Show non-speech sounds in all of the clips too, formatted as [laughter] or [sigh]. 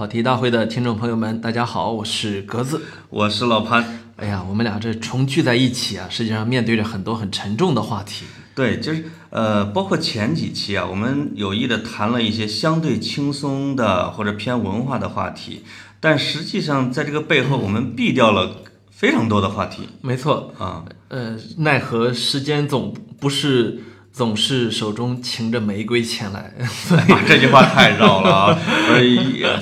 跑题大会的听众朋友们，大家好，我是格子，我是老潘。哎呀，我们俩这重聚在一起啊，实际上面对着很多很沉重的话题。对，就是呃，包括前几期啊，我们有意的谈了一些相对轻松的或者偏文化的话题，但实际上在这个背后，我们避掉了非常多的话题。没错啊，呃，奈何时间总不是。总是手中擎着玫瑰前来，[laughs] 这句话太绕了啊！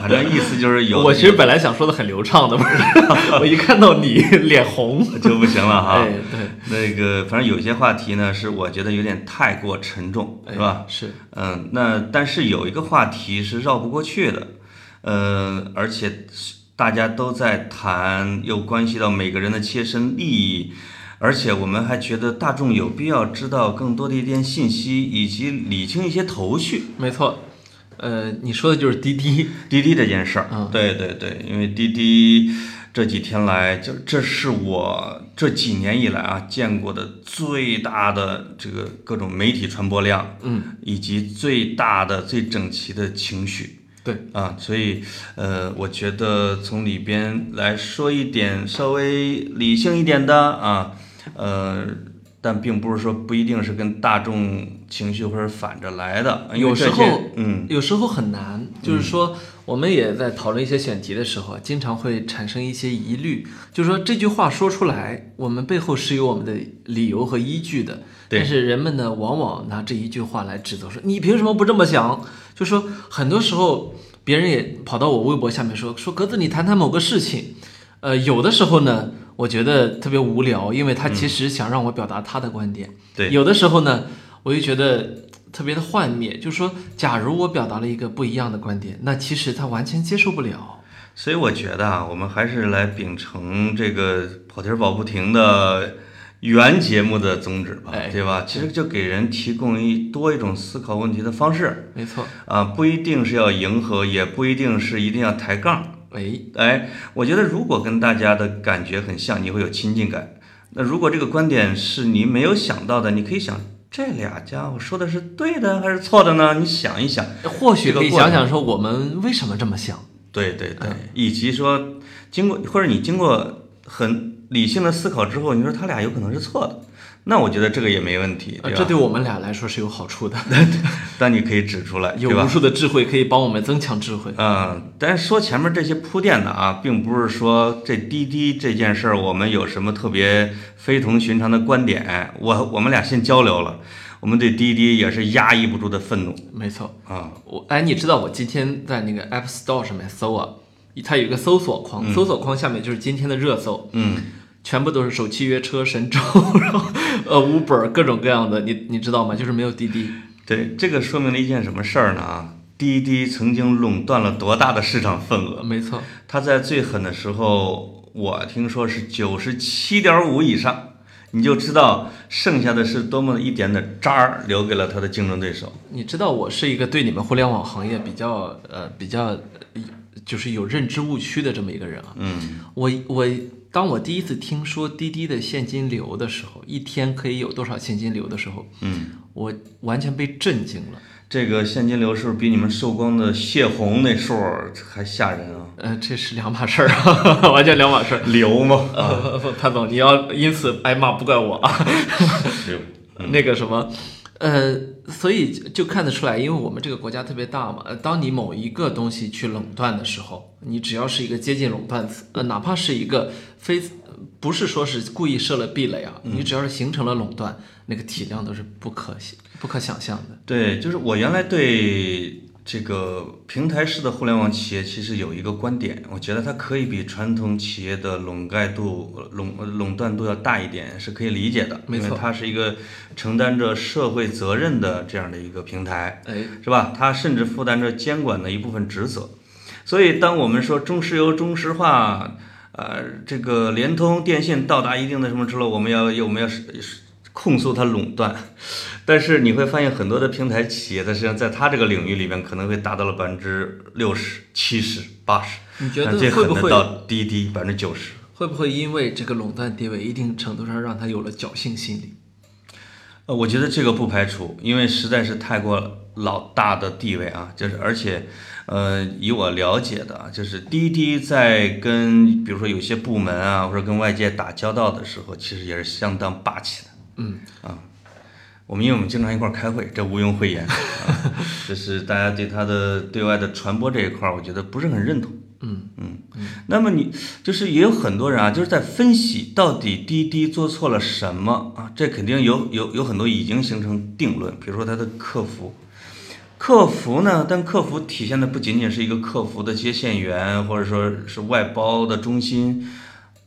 反正意思就是有。我其实本来想说的很流畅的，不是？[laughs] 我一看到你脸红就不行了哈。哎，对，那个反正有些话题呢，是我觉得有点太过沉重，是吧？是。嗯，那但是有一个话题是绕不过去的，呃，而且大家都在谈，又关系到每个人的切身利益。而且我们还觉得大众有必要知道更多的一点信息，以及理清一些头绪。没错，呃，你说的就是滴滴滴滴这件事儿。嗯，对对对，因为滴滴这几天来，就这是我这几年以来啊见过的最大的这个各种媒体传播量，嗯，以及最大的最整齐的情绪。对啊，所以呃，我觉得从里边来说一点稍微理性一点的啊。呃，但并不是说不一定是跟大众情绪或者反着来的，有时候，嗯，有时候很难。就是说，我们也在讨论一些选题的时候，经常会产生一些疑虑。就是说，这句话说出来，我们背后是有我们的理由和依据的。但是人们呢，往往拿这一句话来指责说：“你凭什么不这么想？”就说很多时候，别人也跑到我微博下面说：“说格子，你谈谈某个事情。”呃，有的时候呢。我觉得特别无聊，因为他其实想让我表达他的观点。对，有的时候呢，我就觉得特别的幻灭，就是说，假如我表达了一个不一样的观点，那其实他完全接受不了。所以我觉得啊，我们还是来秉承这个跑题儿跑不停的原节目的宗旨吧，对吧？其实就给人提供一多一种思考问题的方式。没错啊，不一定是要迎合，也不一定是一定要抬杠。哎哎，我觉得如果跟大家的感觉很像，你会有亲近感。那如果这个观点是你没有想到的，你可以想这俩家伙说的是对的还是错的呢？你想一想，或许可以想想说我们为什么这么想。对对对，以及说经过或者你经过很理性的思考之后，你说他俩有可能是错的。那我觉得这个也没问题，这对我们俩来说是有好处的。[laughs] 但你可以指出来，有无数的智慧可以帮我们增强智慧。嗯，但是说前面这些铺垫的啊，并不是说这滴滴这件事儿我们有什么特别非同寻常的观点。我我们俩先交流了，我们对滴滴也是压抑不住的愤怒。没错啊，我哎，你知道我今天在那个 App Store 上面搜啊，它有一个搜索框，搜索框下面就是今天的热搜。嗯。全部都是首汽约车神州，[laughs] 然后呃，Uber 各种各样的，你你知道吗？就是没有滴滴。对，这个说明了一件什么事儿呢？啊，滴滴曾经垄断了多大的市场份额？没错，它在最狠的时候，我听说是九十七点五以上，你就知道剩下的是多么一点的渣儿留给了它的竞争对手。你知道我是一个对你们互联网行业比较呃比较就是有认知误区的这么一个人啊。嗯，我我。当我第一次听说滴滴的现金流的时候，一天可以有多少现金流的时候，嗯，我完全被震惊了。这个现金流是不是比你们寿光的泄洪那数还吓人啊？呃，这是两码事儿啊，[laughs] 完全两码事儿。流吗？[laughs] 啊，潘总，你要因此挨骂，不怪我啊。[laughs] 那个什么。呃，所以就看得出来，因为我们这个国家特别大嘛。当你某一个东西去垄断的时候，你只要是一个接近垄断词，呃，哪怕是一个非不是说是故意设了壁垒啊，你只要是形成了垄断，那个体量都是不可不可想象的。对，就是我原来对。这个平台式的互联网企业其实有一个观点，我觉得它可以比传统企业的垄盖度、垄垄断度要大一点，是可以理解的。没错，它是一个承担着社会责任的这样的一个平台，哎，是吧？它甚至负担着监管的一部分职责。所以，当我们说中石油中石化。呃，这个联通、电信到达一定的什么之后，我们要我们要控诉它垄断，但是你会发现很多的平台企业，它实际上在它这个领域里面可能会达到了百分之六十、七十、八十，你觉得这会不会到滴滴百分之九十。会不会因为这个垄断地位，一定程度上让他有了侥幸心理？呃，我觉得这个不排除，因为实在是太过老大的地位啊，就是而且，呃，以我了解的啊，就是滴滴在跟比如说有些部门啊，或者跟外界打交道的时候，其实也是相当霸气的。嗯啊，我们因为我们经常一块儿开会，这毋庸讳言，啊，[laughs] 就是大家对他的对外的传播这一块儿，我觉得不是很认同。嗯嗯，那么你就是也有很多人啊，就是在分析到底滴滴做错了什么啊？这肯定有有有很多已经形成定论，比如说它的客服，客服呢，但客服体现的不仅仅是一个客服的接线员，或者说是外包的中心。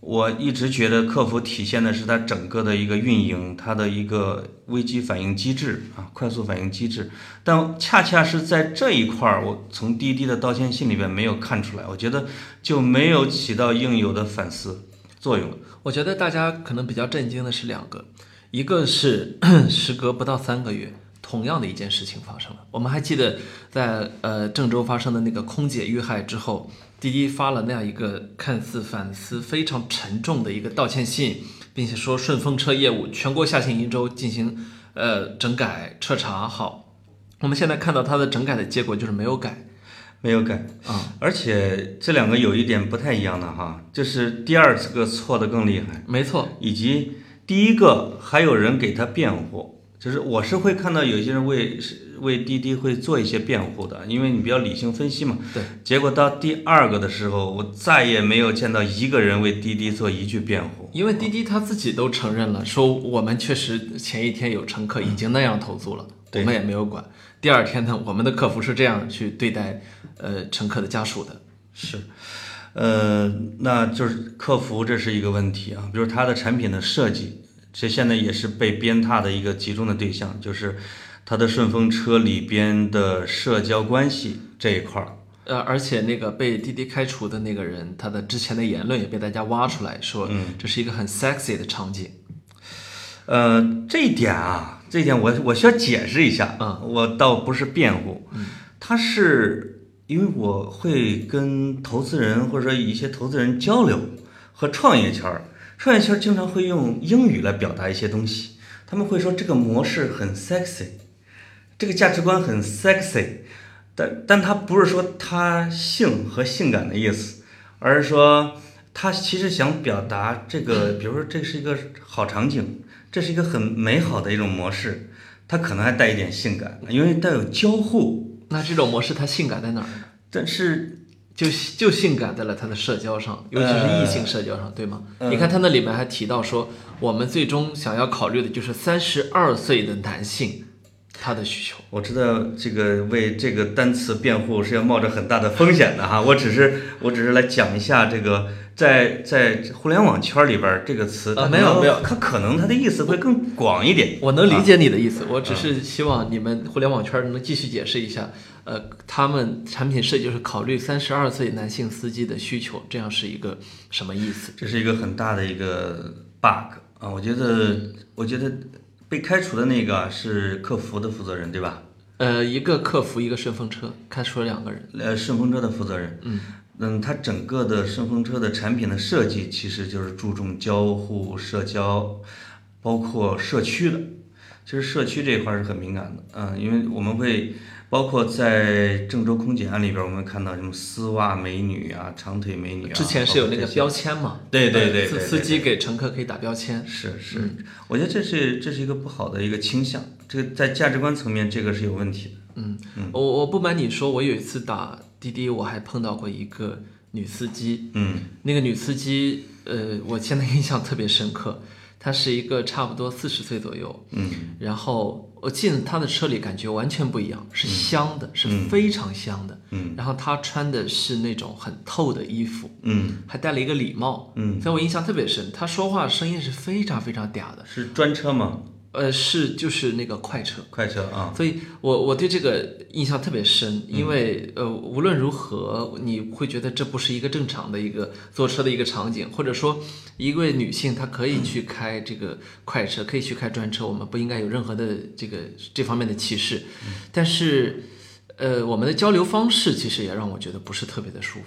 我一直觉得客服体现的是它整个的一个运营，它的一个危机反应机制啊，快速反应机制。但恰恰是在这一块儿，我从滴滴的道歉信里边没有看出来，我觉得就没有起到应有的反思作用。我觉得大家可能比较震惊的是两个，一个是 [coughs] 时隔不到三个月，同样的一件事情发生了。我们还记得在呃郑州发生的那个空姐遇害之后，滴滴发了那样一个看似反思非常沉重的一个道歉信，并且说顺风车业务全国下线一周进行呃整改彻查。好，我们现在看到它的整改的结果就是没有改没有改啊、而且这两个有一点不太一样的哈，就是第二个错的更厉害。没错，以及第一个还有人给他辩护，就是我是会看到有些人为是为滴滴会做一些辩护的，因为你比较理性分析嘛。对。结果到第二个的时候，我再也没有见到一个人为滴滴做一句辩护。因为滴滴他自己都承认了，说我们确实前一天有乘客已经那样投诉了，对我们也没有管。第二天呢，我们的客服是这样去对待呃乘客的家属的。是，呃，那就是客服这是一个问题啊，比如它的产品的设计，这现在也是被鞭挞的一个集中的对象，就是他的顺风车里边的社交关系这一块儿。呃，而且那个被滴滴开除的那个人，他的之前的言论也被大家挖出来说，这是一个很 sexy 的场景。呃，这一点啊，这一点我我需要解释一下嗯我倒不是辩护，他是因为我会跟投资人或者说一些投资人交流和创业圈儿，创业圈儿经常会用英语来表达一些东西，他们会说这个模式很 sexy，这个价值观很 sexy，但但他不是说他性和性感的意思，而是说他其实想表达这个，比如说这是一个好场景，这是一个很美好的一种模式，它可能还带一点性感，因为带有交互，那这种模式它性感在哪儿呢？但是就就性感在了他的社交上，尤其是异性社交上，对吗？你看他那里面还提到说，我们最终想要考虑的就是三十二岁的男性他的需求。我知道这个为这个单词辩护是要冒着很大的风险的哈，我只是我只是来讲一下这个在在互联网圈里边儿这个词，啊没有没有它可能它的意思会更广一点。我能理解你的意思，我只是希望你们互联网圈能继续解释一下，呃，他们产品设计就是考虑三十二岁男性司机的需求，这样是一个什么意思？这是一个很大的一个 bug 啊！我觉得，我觉得被开除的那个是客服的负责人，对吧？呃，一个客服，一个顺风车，开除了两个人。呃，顺风车的负责人，嗯嗯，它整个的顺风车的产品的设计其实就是注重交互、社交，包括社区的。其实社区这一块儿是很敏感的，嗯，因为我们会包括在郑州空姐案里边儿，我们看到什么丝袜美女啊、长腿美女啊，之前是有那个标签嘛？对对对呃司对对司机给乘客可以打标签。是是，我觉得这是这是一个不好的一个倾向，这个在价值观层面这个是有问题的。嗯，我我不瞒你说，我有一次打滴滴，我还碰到过一个女司机，嗯。那个女司机，呃，我现在印象特别深刻，她是一个差不多四十岁左右，嗯。然后我进她的车里，感觉完全不一样，是香的，是嗯。非常香的。嗯。然后她穿的是那种很透的衣服，嗯。还戴了一个礼帽，嗯，所以我印象特别深。她说话声音是非常非常嗲的，是专车吗？呃，是就是那个快车。快车啊，所以我我对这个印象特别深，嗯因为呃，无论如何，你会觉得这不是一个正常的一个坐车的一个场景，或者说一位女性她可以去开这个快车，可以去开专车，我们不应该有任何的这个这方面的歧视，嗯但是呃，我们的交流方式其实也让我觉得不是特别的舒服。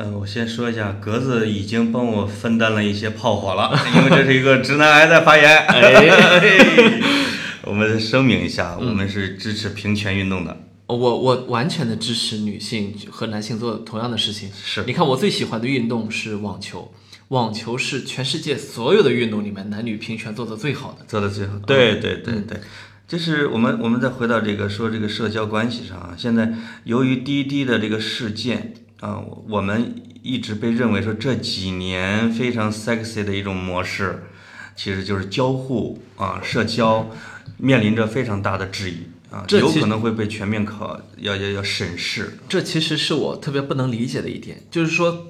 嗯、我先说一下，格子已经帮我分担了一些炮火了，因为这是一个直男癌在发言。哎，[laughs] 我们声明一下，我们是支持平权运动的。我我完全的支持女性和男性做同样的事情。是你看，我最喜欢的运动是网球，网球是全世界所有的运动里面男女平权做的最好的。做的最好。对对对对，就是我们我们再回到这个说这个社交关系上啊，现在由于滴滴的这个事件啊，我我们一直被认为说这几年非常 sexy 的一种模式，其实就是交互啊，社交面临着非常大的质疑啊，这有可能会被全面考要要要审视。这其实是我特别不能理解的一点，就是说，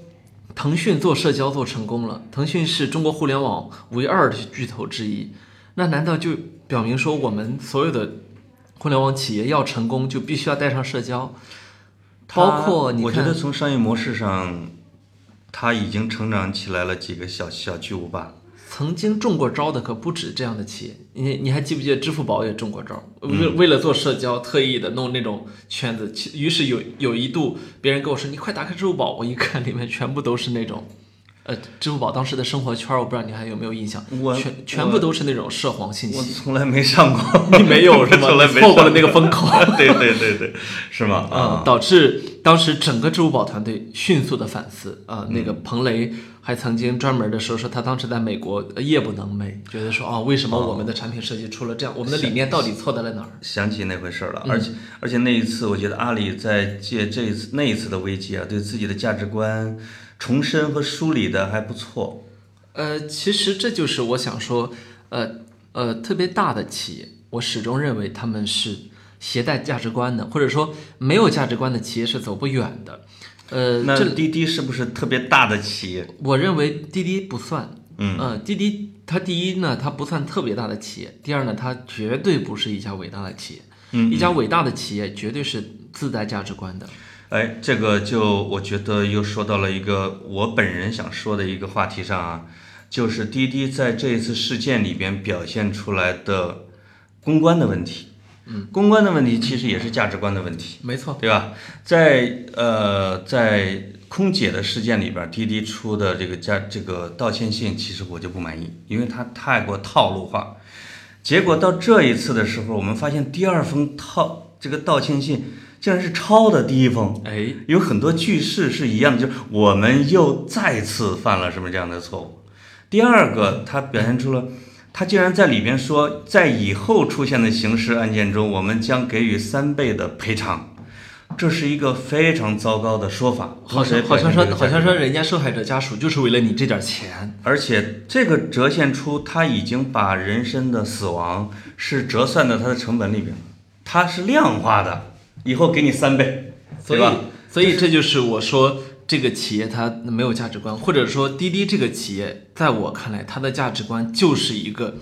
腾讯做社交做成功了，腾讯是中国互联网唯二的巨头之一，那难道就表明说我们所有的互联网企业要成功就必须要带上社交？包括你我觉得从商业模式上，他已经成长起来了几个小小巨无霸。曾经中过招的可不止这样的企业，你你还记不记得支付宝也中过招？嗯为为了做社交，特意的弄那种圈子，其于是有有一度别人跟我说你快打开支付宝，我一看里面全部都是那种，呃，支付宝当时的生活圈，我不知道你还有没有印象，我全全部都是那种涉黄信息，我从来没上过，[laughs] 你没有 [laughs] 是吗？从来没错过了那个风口。[laughs] 对对对对，是吗？啊啊，，导致当时整个支付宝团队迅速的反思啊。那个彭雷还曾经专门的说说他当时在美国呃夜不能寐，觉得说啊，为什么我们的产品设计出了这样，我们的理念到底错在了哪儿？想起那回事儿了，而且而且那一次，我觉得阿里在借这一次那一次的危机啊，对自己的价值观重申和梳理的还不错。呃，其实这就是我想说，呃呃，特别大的企业，我始终认为他们是携带价值观的，或者说没有价值观的企业是走不远的。呃，那这滴滴是不是特别大的企业？我认为滴滴不算，嗯呃，滴滴它第一呢，它不算特别大的企业；第二呢，它绝对不是一家伟大的企业。嗯一家伟大的企业绝对是自带价值观的。哎，这个就我觉得又说到了一个我本人想说的一个话题上啊，就是滴滴在这一次事件里边表现出来的公关的问题。嗯，公关的问题其实也是价值观的问题。没错，对吧？在呃，在空姐的事件里边，滴滴出的这个价这个道歉信，其实我就不满意，因为它太过套路化。结果到这一次的时候，我们发现第二封套这个道歉信竟然是抄的第一封，哎，有很多句式是一样的，就是我们又再次犯了什么这样的错误。第二个，他表现出了。他竟然在里边说，在以后出现的刑事案件中，我们将给予三倍的赔偿，这是一个非常糟糕的说法。好像好像说好像说人家受害者家属就是为了你这点钱。而且这个折现出他已经把人身的死亡是折算到他的成本里边了，它是量化的，以后给你三倍，所以对吧？所以这就是我说这个企业它没有价值观，或者说滴滴这个企业，在我看来，它的价值观就是一个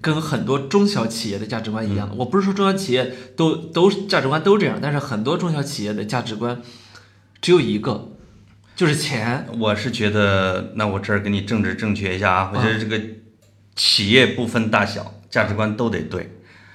跟很多中小企业的价值观一样的。我不是说中小企业都都价值观都这样，但是很多中小企业的价值观只有一个，就是钱。我是觉得，那我这儿给你政治正确一下啊，我觉得这个企业不分大小，价值观都得对。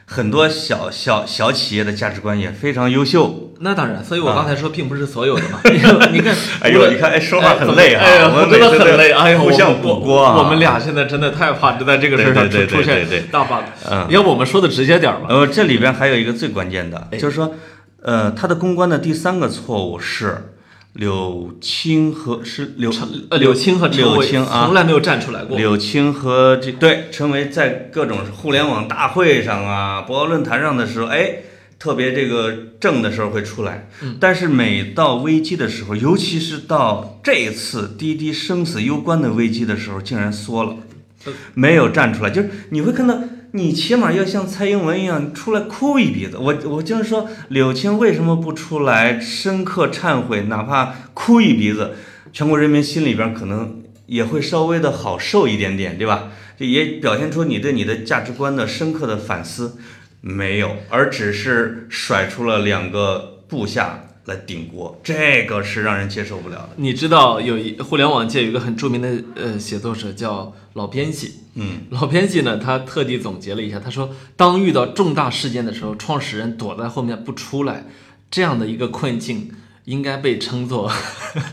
很多小小小企业的价值观也非常优秀。那当然，所以我刚才说并不是所有的嘛。[laughs] 你看，[laughs] 哎呦，你看，哎，说话很累啊，哎呀，我真的很累。哎呦，互相我补锅啊。我们俩现在真的太怕就在这个事儿上出出现大 bug。嗯要不我们说的直接点吧。呃，这里边还有一个最关键的，哎就是说，呃，他的公关的第三个错误是柳青和是柳呃，柳青和陈柳伟青啊从，来没有站出来过。柳青和这对陈维在各种互联网大会上啊、博鳌论坛上的时候，哎，特别这个正的时候会出来，嗯但是每到危机的时候，尤其是到这一次滴滴生死攸关的危机的时候，竟然缩了呃，没有站出来。就是你会看到，你起码要像蔡英文一样出来哭一鼻子。我我就是说，柳青为什么不出来深刻忏悔，哪怕哭一鼻子，全国人民心里边可能也会稍微的好受一点点，对吧？这也表现出你对你的价值观的深刻的反思，没有，而只是甩出了两个部下来顶锅，这个是让人接受不了的。你知道有一互联网界有一个很著名的呃写作者叫老编辑，嗯，老编辑呢，他特地总结了一下，他说，当遇到重大事件的时候，创始人躲在后面不出来，这样的一个困境，应该被称作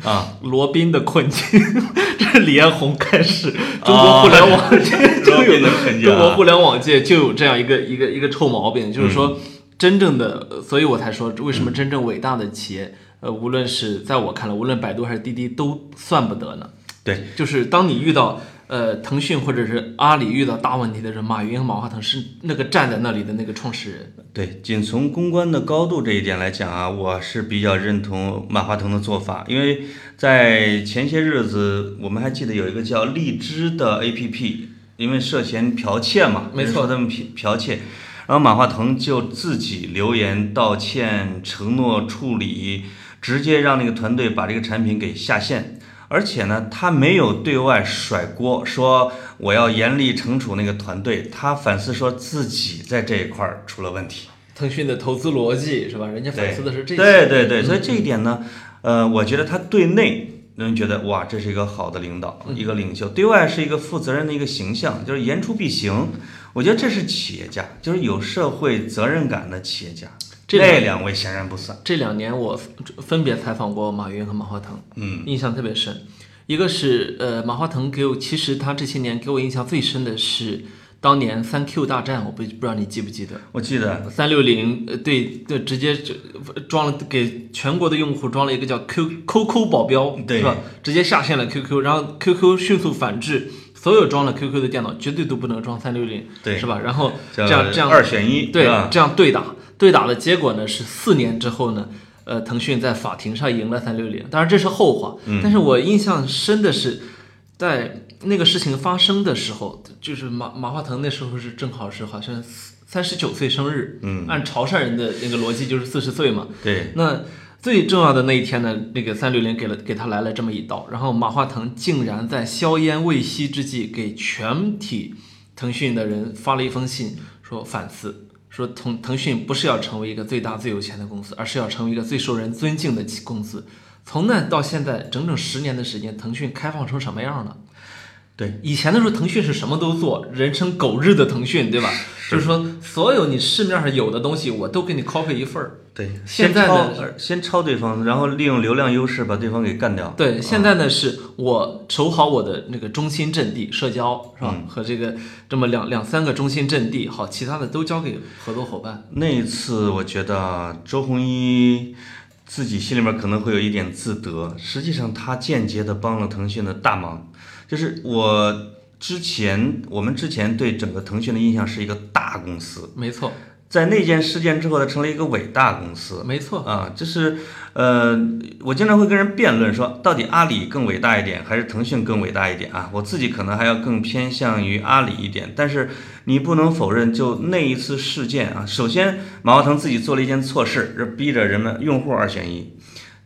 啊。[laughs] 罗宾的困境。这是李彦宏开始，中国互联网界就有 [laughs] 中国互联网界就有这样一个一个一个臭毛病，就是说，真正的，呃所以我才说，为什么真正伟大的企业，呃，无论是在我看来，无论百度还是滴滴，都算不得呢。对，就是当你遇到呃腾讯或者是阿里遇到大问题的时候，马云和马化腾是那个站在那里的那个创始人。对，仅从公关的高度这一点来讲啊，我是比较认同马化腾的做法，因为在前些日子，我们还记得有一个叫荔枝的 APP，因为涉嫌剽窃嘛，没错他们剽剽窃，然后马化腾就自己留言道歉，承诺处理，直接让那个团队把这个产品给下线。而且呢，他没有对外甩锅，说我要严厉惩处那个团队，他反思说自己在这一块儿出了问题。腾讯的投资逻辑是吧？人家反思的是这些。对对对，所以这一点呢，呃，我觉得他对内人觉得哇，这是一个好的领导，一个领袖；对外是一个负责任的一个形象，就是言出必行。我觉得这是企业家，就是有社会责任感的企业家。这两位显然不算。这两年我分别采访过马云和马化腾，嗯，印象特别深。一个是呃，马化腾给我，其实他这些年给我印象最深的是当年三 Q 大战，我不不知道你记不记得？我记得，三六零呃对对，直接就装了给全国的用户装了一个叫 Q QQ 保镖，对是吧？直接下线了 QQ，然后 QQ 迅速反制，所有装了 QQ 的电脑绝对都不能装三六零，对是吧？然后这样这样二选一，对？这样对打，对打的结果呢是四年之后呢，呃，腾讯在法庭上赢了三六零，当然这是后话。嗯但是我印象深的是，在那个事情发生的时候，就是马马化腾那时候是正好是好像三十九岁生日，嗯按潮汕人的那个逻辑就是四十岁嘛。对，那最重要的那一天呢，那个三六零给了给他来了这么一刀，然后马化腾竟然在硝烟未熄之际，给全体腾讯的人发了一封信，说反思，说腾腾讯不是要成为一个最大最有钱的公司，而是要成为一个最受人尊敬的公司。从那到现在整整十年的时间，腾讯开放成什么样了？对，以前的时候，腾讯是什么都做，人称狗日的腾讯，对吧？就是说，所有你市面上有的东西，我都给你 copy 一份儿。对，现在呢先抄呃先抄对方，然后利用流量优势把对方给干掉。对，现在呢是我守好我的那个中心阵地，社交是吧？嗯和这个这么两两三个中心阵地，好，其他的都交给合作伙伴。那一次，我觉得周鸿祎自己心里面可能会有一点自得，实际上他间接的帮了腾讯的大忙。就是我之前，我们之前对整个腾讯的印象是一个大公司，没错，在那件事件之后，它成了一个伟大公司。没错，啊，就是呃，我经常会跟人辩论说，到底阿里更伟大一点，还是腾讯更伟大一点啊？我自己可能还要更偏向于阿里一点，但是你不能否认，就那一次事件啊，首先马化腾自己做了一件错事，是逼着人们用户二选一。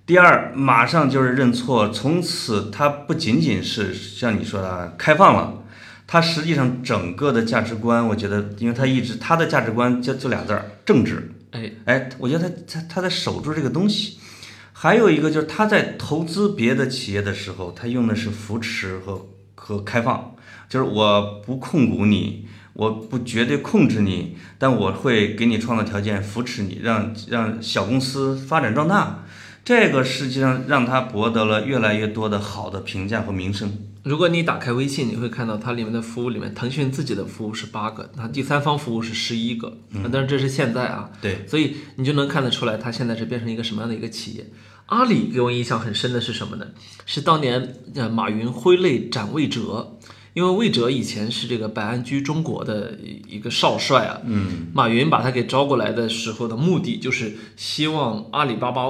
第二，马上就是认错，从此他不仅仅是像你说的开放了，他实际上整个的价值观，我觉得，因为他一直他的价值观就就俩字儿，正直。哎，哎，我觉得他他他在守住这个东西。还有一个就是他在投资别的企业的时候，他用的是扶持和和开放，就是我不控股你，我不绝对控制你，但我会给你创造条件，扶持你，让让小公司发展壮大。这个实际上让他博得了越来越多的好的评价和名声。如果你打开微信，你会看到它里面的服务里面，腾讯自己的服务是八个，它第三方服务是十一个，嗯但是这是现在啊，对，所以你就能看得出来，它现在是变成一个什么样的一个企业。阿里给我印象很深的是什么呢？是当年呃马云挥泪斩魏哲，因为魏哲以前是这个百安居中国的一个少帅啊，嗯，马云把他给招过来的时候的目的就是希望阿里巴巴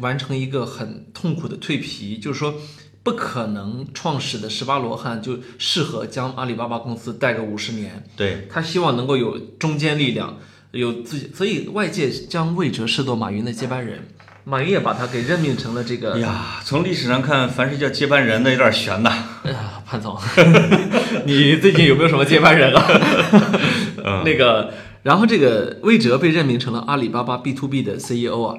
完成一个很痛苦的蜕皮，就是说。不可能创始的十八罗汉就适合将阿里巴巴公司带个五十年，对，他希望能够有中坚力量，有自己，所以外界将魏哲视作马云的接班人，马云也把他给任命成了这个哎呀，从历史上看，凡是叫接班人的有点悬呐。哎呀，潘总，[laughs] 你最近有没有什么接班人啊？[laughs] 嗯那个，然后这个魏哲被任命成了阿里巴巴 B to B 的 CEO 啊，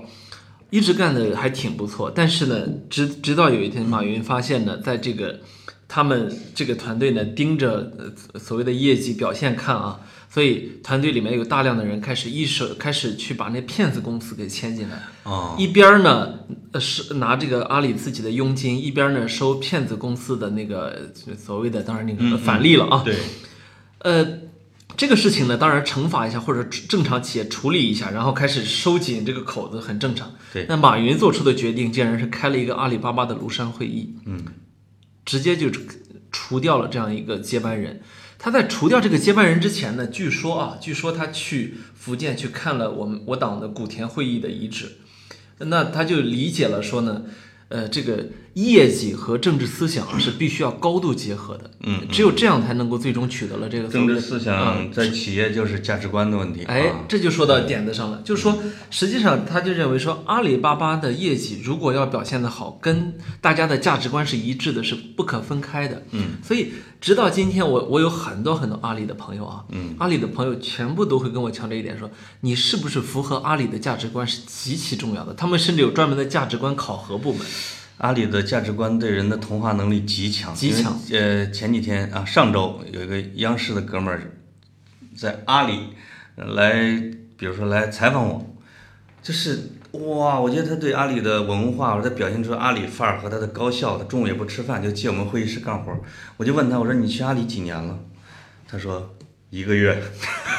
一直干的还挺不错。但是呢，直直到有一天，马云发现呢，在这个他们这个团队呢盯着呃所谓的业绩表现看啊，所以团队里面有大量的人开始一手开始去把那骗子公司给牵进来。哦，一边儿呢呃是拿这个阿里自己的佣金，一边儿呢收骗子公司的那个呃所谓的当然那个返利了啊。对，呃，这个事情呢，当然惩罚一下或者正常企业处理一下，然后开始收紧这个口子，很正常。对那马云做出的决定竟然是开了一个阿里巴巴的庐山会议，嗯，直接就除掉了这样一个接班人。他在除掉这个接班人之前呢，据说啊，据说他去福建去看了我们我党的古田会议的遗址，那他就理解了说呢，呃，这个业绩和政治思想是必须要高度结合的，嗯，只有这样才能够最终取得了这个政治思嗯想在企业就是价值观的问题。哎啊，这就说到点子上了，就是说，实际上他就认为说，阿里巴巴的业绩如果要表现得好，跟大家的价值观是一致的，是不可分开的。嗯，所以直到今天，我我有很多很多阿里的朋友啊，嗯，阿里的朋友全部都会跟我强调一点说，你是不是符合阿里的价值观是极其重要的。他们甚至有专门的价值观考核部门。阿里的价值观对人的同化能力极强，极强。呃，前几天啊，上周有一个央视的哥们儿在阿里呃来，比如说来采访我，就是哇，我觉得他对阿里的文化，他表现出阿里范儿和他的高效，他中午也不吃饭，就进我们会议室干活。我就问他，我说你去阿里几年了？他说一个月。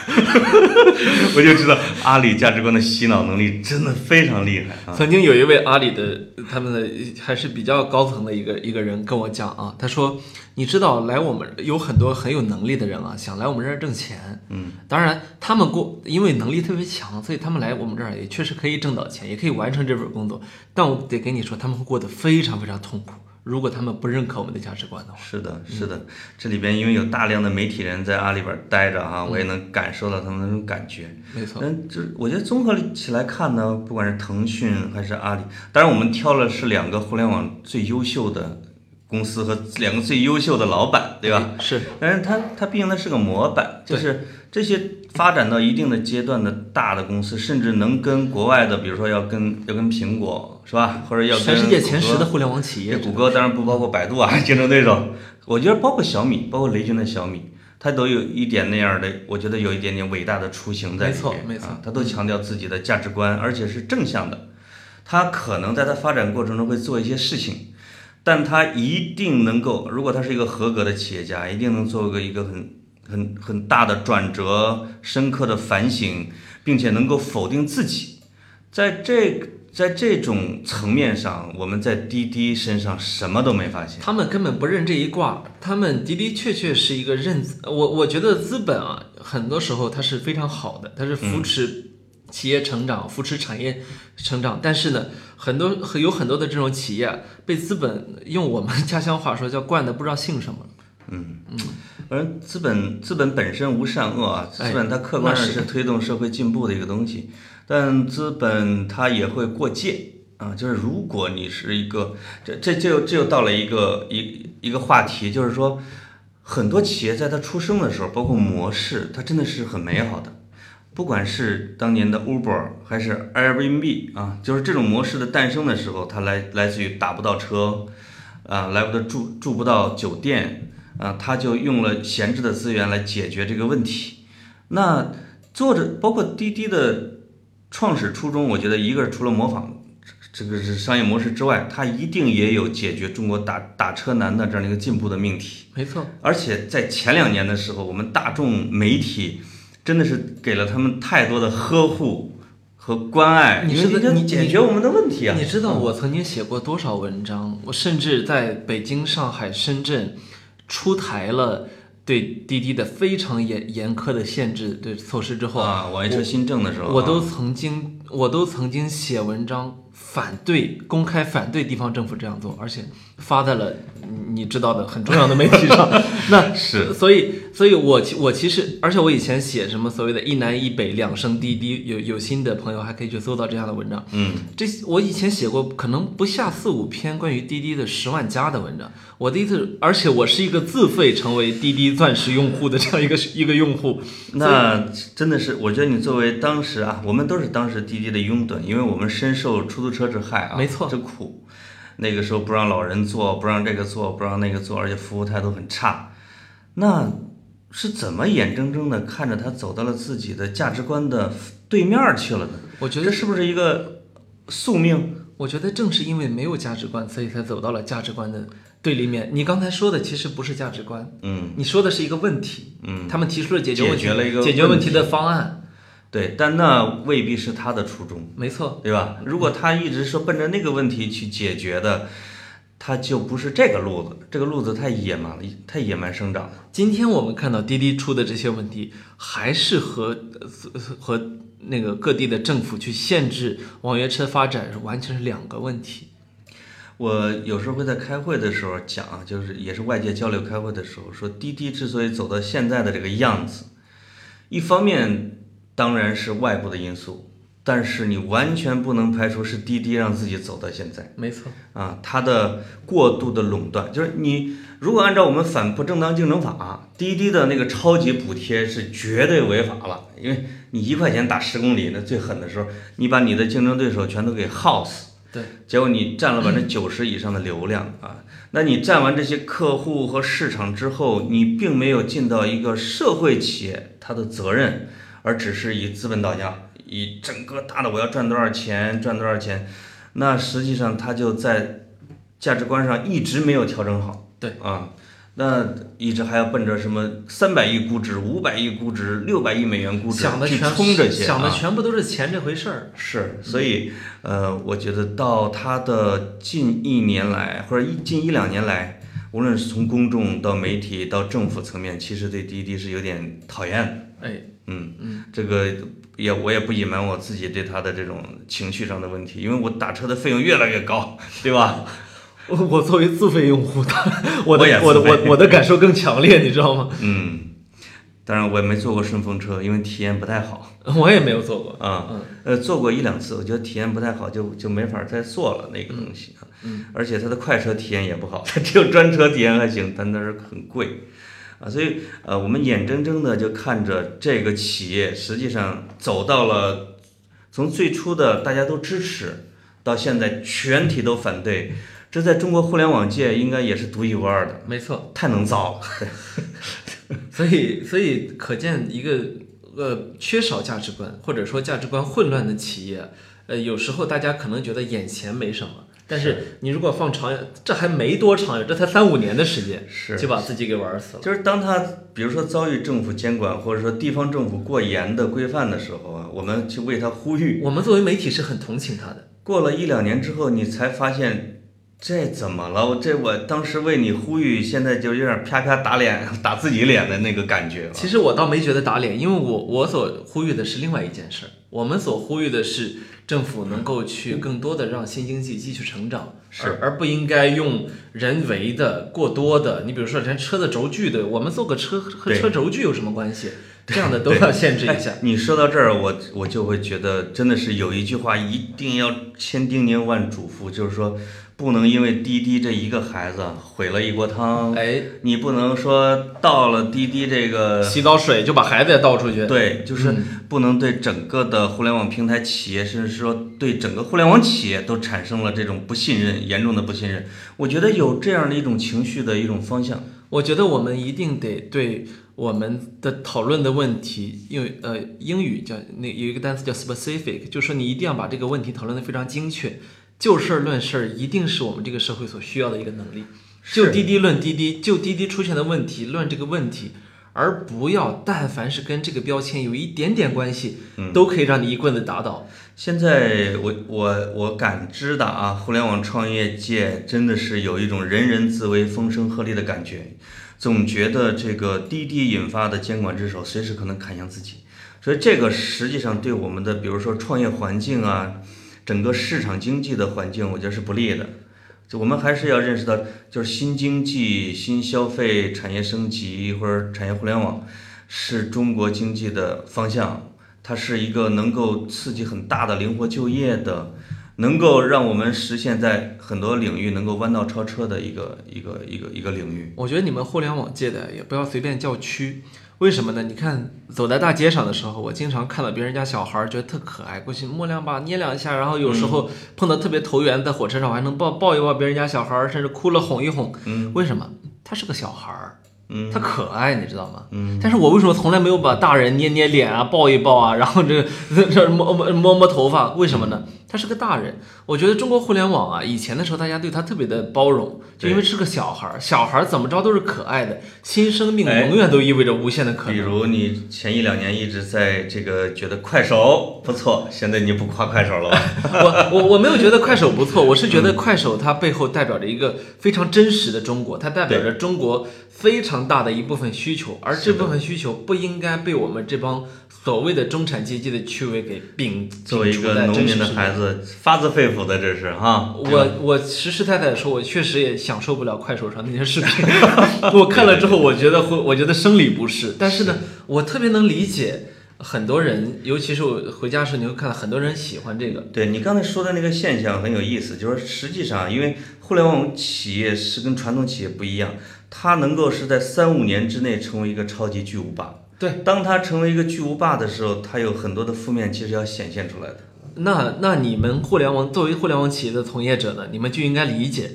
[laughs] 我就知道阿里价值观的洗脑能力真的非常厉害啊！曾经有一位阿里的他们的还是比较高层的一个一个人跟我讲啊，他说，你知道来我们有很多很有能力的人啊，想来我们这儿挣钱，嗯，当然他们过因为能力特别强，所以他们来我们这儿也确实可以挣到钱，也可以完成这份工作，但我得跟你说，他们会过得非常非常痛苦。如果他们不认可我们的价值观的话，是的，是的，这里边因为有大量的媒体人在阿里边待着哈，我也能感受到他们那种感觉。没错，嗯，就是我觉得综合起来看呢，不管是腾讯还是阿里，当然我们挑了是两个互联网最优秀的公司和两个最优秀的老板，对吧？是，但是它它毕竟它是个模板，就是这些发展到一定的阶段的大的公司，甚至能跟国外的，比如说要跟要跟苹果是吧，或者要跟全世界前十的互联网企业这，谷歌当然不包括百度啊，[laughs] 竞争对手。我觉得包括小米，包括雷军的小米，它都有一点那样的，我觉得有一点点伟大的雏形在里面。没错没错啊，它都强调自己的价值观，而且是正向的。它可能在它发展过程中会做一些事情，但它一定能够，如果他是一个合格的企业家，一定能做个一个很很很大的转折、深刻的反省，并且能够否定自己。在这在这种层面上，我们在滴滴身上什么都没发现。他们根本不认这一卦，他们的的确确是一个认，我我觉得资本啊，很多时候它是非常好的，它是扶持企业成长、扶持产业成长，但是呢，很多有很多的这种企业啊被资本用我们家乡话说叫惯的不知道姓什么。反正资本资本本身无善恶啊，哎资本它客观上是是推动社会进步的一个东西，但资本它也会过界啊。就是如果你是一个，这这这又这又到了一个一一个话题，就是说，很多企业在它出生的时候，包括模式，它真的是很美好的。不管是当年的 Uber 还是 Airbnb 啊，就是这种模式的诞生的时候，它来来自于打不到车，啊，来不得住住不到酒店，啊，他就用了闲置的资源来解决这个问题。那作者包括滴滴的创始初衷，我觉得一个是除了模仿这个是商业模式之外，它一定也有解决中国打打车难的这样的一个进步的命题。没错，而且在前两年的时候，我们大众媒体真的是给了他们太多的呵护和关爱，你因为这是你解决我们的问题啊。你知道我曾经写过多少文章？我甚至在北京、上海、深圳出台了对滴滴的非常严严苛的限制对措施之后啊，网约车新政的时候啊，我都曾经，我都曾经写文章反对公开反对地方政府这样做，而且发在了你你知道的很重要的媒体上。[laughs] 那是所以，所以我其我其实，而且我以前写什么所谓的一南一北两声滴滴，有有心的朋友还可以去搜到这样的文章。嗯，这我以前写过，可能不下四五篇关于滴滴的十万加的文章。我的意思，而且我是一个自费成为滴滴钻石用户的这样一个 [laughs] 一个用户。那真的是，我觉得你作为当时啊，我们都是当时滴滴的拥趸，因为我们深受出租车之害啊，没错这苦。那个时候不让老人坐，不让这个坐，不让那个坐，而且服务态度很差。那是怎么眼睁睁的看着他走到了自己的价值观的对面儿去了呢？我觉得这是不是一个宿命？我觉得正是因为没有价值观，所以才走到了价值观的对立面。你刚才说的其实不是价值观，嗯你说的是一个问题。嗯，他们提出了解决问题、解决了一个解决问题的方案。对，但那未必是他的初衷。没错，对吧？如果他一直说奔着那个问题去解决的，他就不是这个路子，这个路子太野蛮了，太野蛮生长了。今天我们看到滴滴出的这些问题，还是和呃和那个各地的政府去限制网约车发展，完全是两个问题。我有时候会在开会的时候讲啊，就是也是外界交流开会的时候说，滴滴之所以走到现在的这个样子，一方面当然是外部的因素，但是你完全不能排除是滴滴让自己走到现在。没错，啊，它的过度的垄断，就是你如果按照我们反不正当竞争法，滴滴的那个超级补贴是绝对违法了，因为你一块钱打十公里，那最狠的时候，你把你的竞争对手全都给耗死，对，结果你占了百分之九十以上的流量啊，那你占完这些客户和市场之后，你并没有尽到一个社会企业它的责任，而只是以资本导向，以整个大的我要赚多少钱，赚多少钱。那实际上他就在价值观上一直没有调整好。对啊，那一直还要奔着什么三百亿估值、五百亿估值、六百亿美元估值去想的全冲这些、啊，想的全部都是钱这回事儿。是，所以呃，我觉得到他的近一年来，或者一近一两年来，无论是从公众到媒体到政府层面，其实对滴滴是有点讨厌的。哎，嗯嗯，这个也我也不隐瞒我自己对他的这种情绪上的问题，因为我打车的费用越来越高，对吧？我 [laughs] 我作为自费用户，我的 [laughs] 我我的我我的感受更强烈，你知道吗？嗯，当然我也没坐过顺风车，因为体验不太好 [laughs] 我也没有坐过。啊。嗯呃，坐过一两次，我觉得体验不太好，就就没法再坐了那个东西啊。嗯，而且它的快车体验也不好，它只有专车体验还行，但那是很贵啊。所以呃，我们眼睁睁的就看着这个企业实际上走到了从最初的大家都支持，到现在全体都反对，这在中国互联网界应该也是独一无二的，没错。太能造了。[laughs] 对所以，所以可见一个呃缺少价值观或者说价值观混乱的企业，呃，有时候大家可能觉得眼前没什么，但是你如果放长远，这还没多长远，这才三五年的时间，是就把自己给玩死了。就是当他比如说遭遇政府监管，或者说地方政府过严的规范的时候啊，我们去为他呼吁。我们作为媒体是很同情他的。过了一两年之后，你才发现这怎么了？我这我当时为你呼吁，现在就有点啪啪打脸，[laughs] 打自己脸的那个感觉了。其实我倒没觉得打脸，因为我我所呼吁的是另外一件事儿。我们所呼吁的是政府能够去更多的让新经济继续成长，是而而不应该用人为的过多的。你比如说连车的轴距的，我们做个车和车轴距有什么关系？这样的都要 [laughs] 限制一下哎。你说到这儿，我我就会觉得真的是有一句话一定要千叮咛万嘱咐，就是说不能因为滴滴这一个孩子毁了一锅汤。哎，你不能说倒了滴滴这个洗澡水就把孩子也倒出去。对，就是嗯不能对整个的互联网平台企业，甚至说对整个互联网企业都产生了这种不信任，严重的不信任。我觉得有这样的一种情绪的一种方向。我觉得我们一定得对我们的讨论的问题，因为呃，英语叫那有一个单词叫 specific，就是说你一定要把这个问题讨论的非常精确，就事儿论事儿，一定是我们这个社会所需要的一个能力。就滴滴论滴滴，就滴滴出现的问题论这个问题，而不要但凡是跟这个标签有一点点关系，都可以让你一棍子打倒。现在我我我感知的啊，互联网创业界真的是有一种人人自危、风声鹤唳的感觉，总觉得这个滴滴引发的监管之手随时可能砍向自己，所以这个实际上对我们的比如说创业环境啊，整个市场经济的环境，我觉得是不利的。就我们还是要认识到，就是新经济、新消费、产业升级或者产业互联网，是中国经济的方向。它是一个能够刺激很大的灵活就业的，能够让我们实现在很多领域能够弯道超车的一个一个一个一个领域。我觉得你们互联网界的也不要随便叫屈，为什么呢？你看走在大街上的时候，我经常看到别人家小孩儿，觉得特可爱，过去摸两把、捏两下，然后有时候碰到特别投缘，在火车上我还能抱抱一抱别人家小孩儿，甚至哭了哄一哄。嗯为什么？他是个小孩儿。嗯他可爱，你知道吗？嗯，但是我为什么从来没有把大人捏捏脸啊、抱一抱啊，[laughs] 然后这个这摸摸摸摸头发？为什么呢？他是个大人。我觉得中国互联网啊，以前的时候大家对他特别的包容，就因为是个小孩儿，小孩儿怎么着都是可爱的，新生命哎永远都意味着无限的可能比。如你前一两年一直在这个觉得快手不错，现在你不夸快手了吧？我我我没有觉得快手不错，我是觉得快手它背后代表着一个非常真实的中国，它代表着中国非常大的一部分需求，而这部分需求不应该被我们这帮所谓的中产阶级的趣味给摒作为一个农民的孩子，发自肺腑的这是哈。我我实实在在的说，我确实也享受不了快手上那些视频。[laughs] 我看了之后，我觉得会，我觉得生理不适。但是呢，我特别能理解很多人，尤其是我回家时候，你会看到很多人喜欢这个。对你刚才说的那个现象很有意思，就是实际上，因为互联网企业是跟传统企业不一样，它能够是在三五年之内成为一个超级巨无霸。对，当他成为一个巨无霸的时候，他有很多的负面其实要显现出来的。那那你们互联网作为互联网企业的从业者呢，你们就应该理解，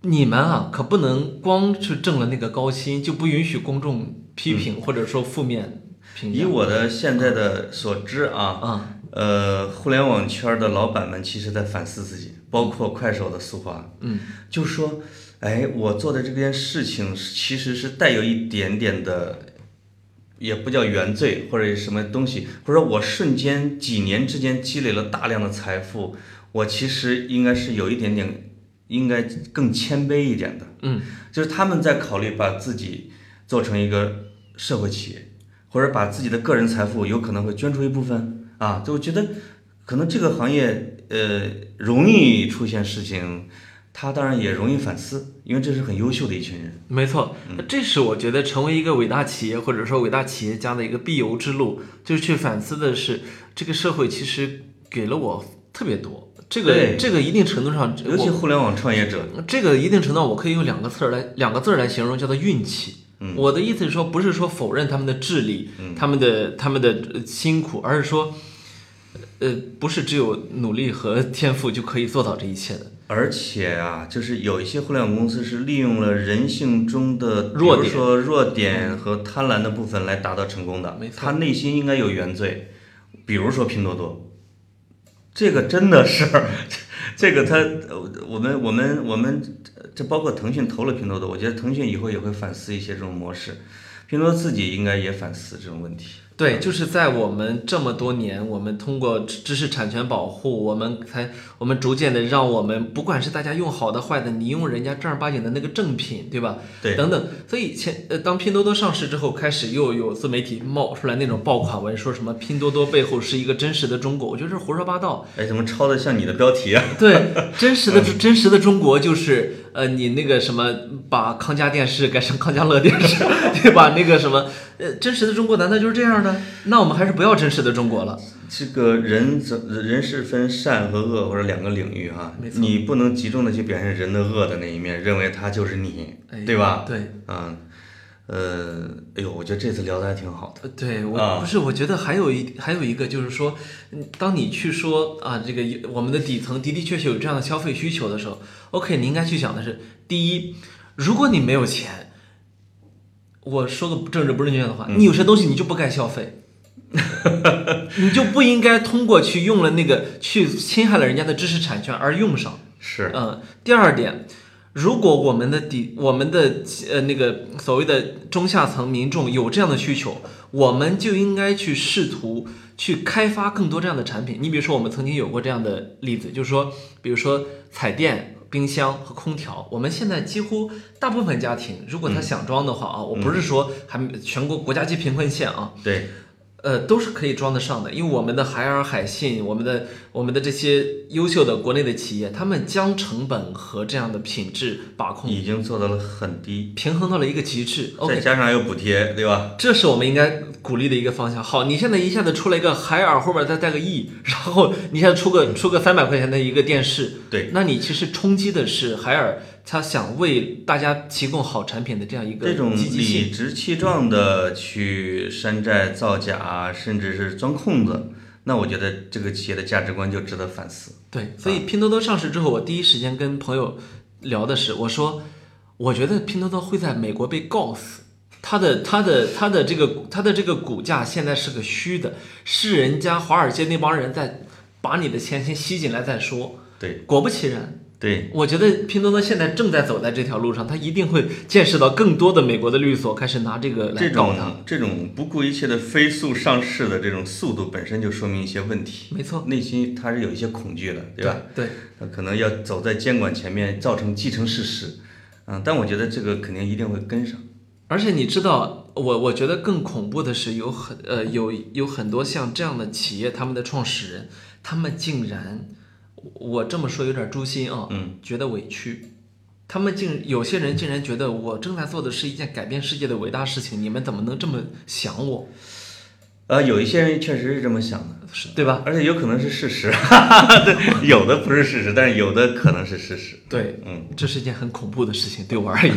你们啊可不能光去挣了那个高薪，就不允许公众批评或者说负面评价。以我的现在的所知啊，啊，呃，互联网圈的老板们其实在反思自己，包括快手的苏华，嗯，就说，哎，我做的这件事情其实是带有一点点的，也不叫原罪或者什么东西，或者我瞬间几年之间积累了大量的财富，我其实应该是有一点点，应该更谦卑一点的，嗯，就是他们在考虑把自己做成一个社会企业，或者把自己的个人财富有可能会捐出一部分啊，就我觉得可能这个行业呃容易出现事情，他当然也容易反思，因为这是很优秀的一群人。没错，那这是我觉得成为一个伟大企业或者说伟大企业家的一个必由之路，就是去反思的是这个社会其实给了我特别多。这个这个一定程度上，尤其互联网创业者，这个一定程度上我可以用两个字儿来两个字儿来形容，叫做运气。嗯我的意思是说，不是说否认他们的智力，他们的他们的呃辛苦，而是说，呃，不是只有努力和天赋就可以做到这一切的。而且啊，就是有一些互联网公司是利用了人性中的弱点比如说弱点和贪婪的部分来达到成功的。他内心应该有原罪，比如说拼多多，这个真的是，[laughs] 这个他，呃我们我们我们这包括腾讯投了拼多多，我觉得腾讯以后也会反思一些这种模式，拼多多自己应该也反思这种问题。对，就是在我们这么多年，我们通过知知识产权保护，我们才我们逐渐的让我们不管是大家用好的坏的，你用人家正儿八经的那个正品，对吧？对等等。所以前呃，当拼多多上市之后，开始又有自媒体冒出来那种爆款文，说什么拼多多背后是一个真实的中国，我觉得这是胡说八道。哎，怎么抄的像你的标题啊？对，真实的真实的中国就是呃，你那个什么，把康佳电视改成康佳乐电视，[laughs] 对吧？那个什么，呃，真实的中国难道就是这样的？那我们还是不要真实的中国了。这个人怎人是分善和恶或者两个领域哈没，错你不能集中的去表现人的恶的那一面，认为他就是你，哎对吧？对，嗯，呃，哎呦，我觉得这次聊的还挺好的。呃对我、啊不是，我觉得还有一还有一个就是说，嗯当你去说啊，这个我们的底层的的确确有这样的消费需求的时候，OK，你应该去想的是，第一，如果你没有钱，我说个政治不正确的话，你有些东西你就不该消费。你就不应该通过去用了那个去侵害了人家的知识产权而用上。是，嗯，第二点，如果我们的底我们的呃那个所谓的中下层民众有这样的需求，我们就应该去试图去开发更多这样的产品。你比如说，我们曾经有过这样的例子，就是说，比如说彩电。冰箱和空调，我们现在几乎大部分家庭，如果他想装的话啊，我不是说还没全国国家级贫困县啊，对，呃，都是可以装得上的，因为我们的海尔、海信，我们的我们的这些优秀的国内的企业，他们将成本和这样的品质把控已经做到了很低，平衡到了一个极致。再加上还有补贴，对吧？这是我们应该鼓励的一个方向。好，你现在一下子出来一个海尔，后面再带个 E，然后你现在出个出个三百块钱的一个电视，对，那你其实冲击的是海尔，他想为大家提供好产品的这样一个这种。理直气壮的去山寨造假，甚至是钻空子，那我觉得这个企业的价值观就值得反思。对，所以拼多多上市之后，我第一时间跟朋友聊的是，我说，我觉得拼多多会在美国被告死。它的它的它的这个它的这个股价现在是个虚的，是人家华尔街那帮人在把你的钱先吸进来再说。对果不其然，对，我觉得拼多多现在正在走在这条路上，他一定会见识到更多的美国的律所开始拿这个来这告它。这种不顾一切的飞速上市的这种速度本身就说明一些问题，没错，内心他是有一些恐惧的，对吧？对，他可能要走在监管前面，造成既成事实。嗯，但我觉得这个肯定一定会跟上。而且你知道，我我觉得更恐怖的是，有很呃有有很多像这样的企业，他们的创始人，他们竟然，我这么说有点诛心啊，嗯，觉得委屈。他们竟有些人竟然觉得我正在做的是一件改变世界的伟大事情，你们怎么能这么想我，呃，有一些人确实是这么想的，是对吧？而且有可能是事实，[laughs] 对，有的不是事实，但是有的可能是事实。对，嗯，这是一件很恐怖的事情，对我而言。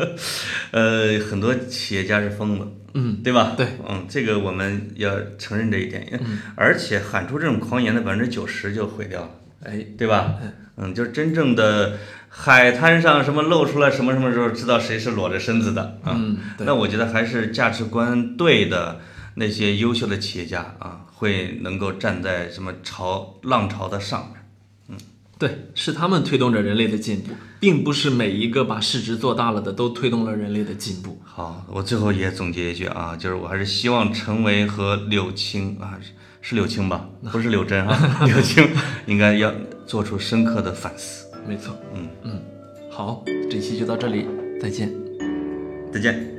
[laughs] 呃，很多企业家是疯子，嗯，对吧？对，嗯，这个我们要承认这一点，嗯而且喊出这种狂言的百分之九十就毁掉了，哎，对吧？嗯，就是真正的海滩上什么露出来什么什么时候知道谁是裸着身子的啊？嗯，对那我觉得还是价值观对的那些优秀的企业家啊，会能够站在什么潮浪潮的上面。嗯对，是他们推动着人类的进步，并不是每一个把市值做大了的都推动了人类的进步。好，我最后也总结一句啊，就是我还是希望成为和柳青啊，是是柳青吧，不是柳真啊，[laughs] 柳青应该要做出深刻的反思。没错，嗯嗯，好，这期就到这里，再见。再见。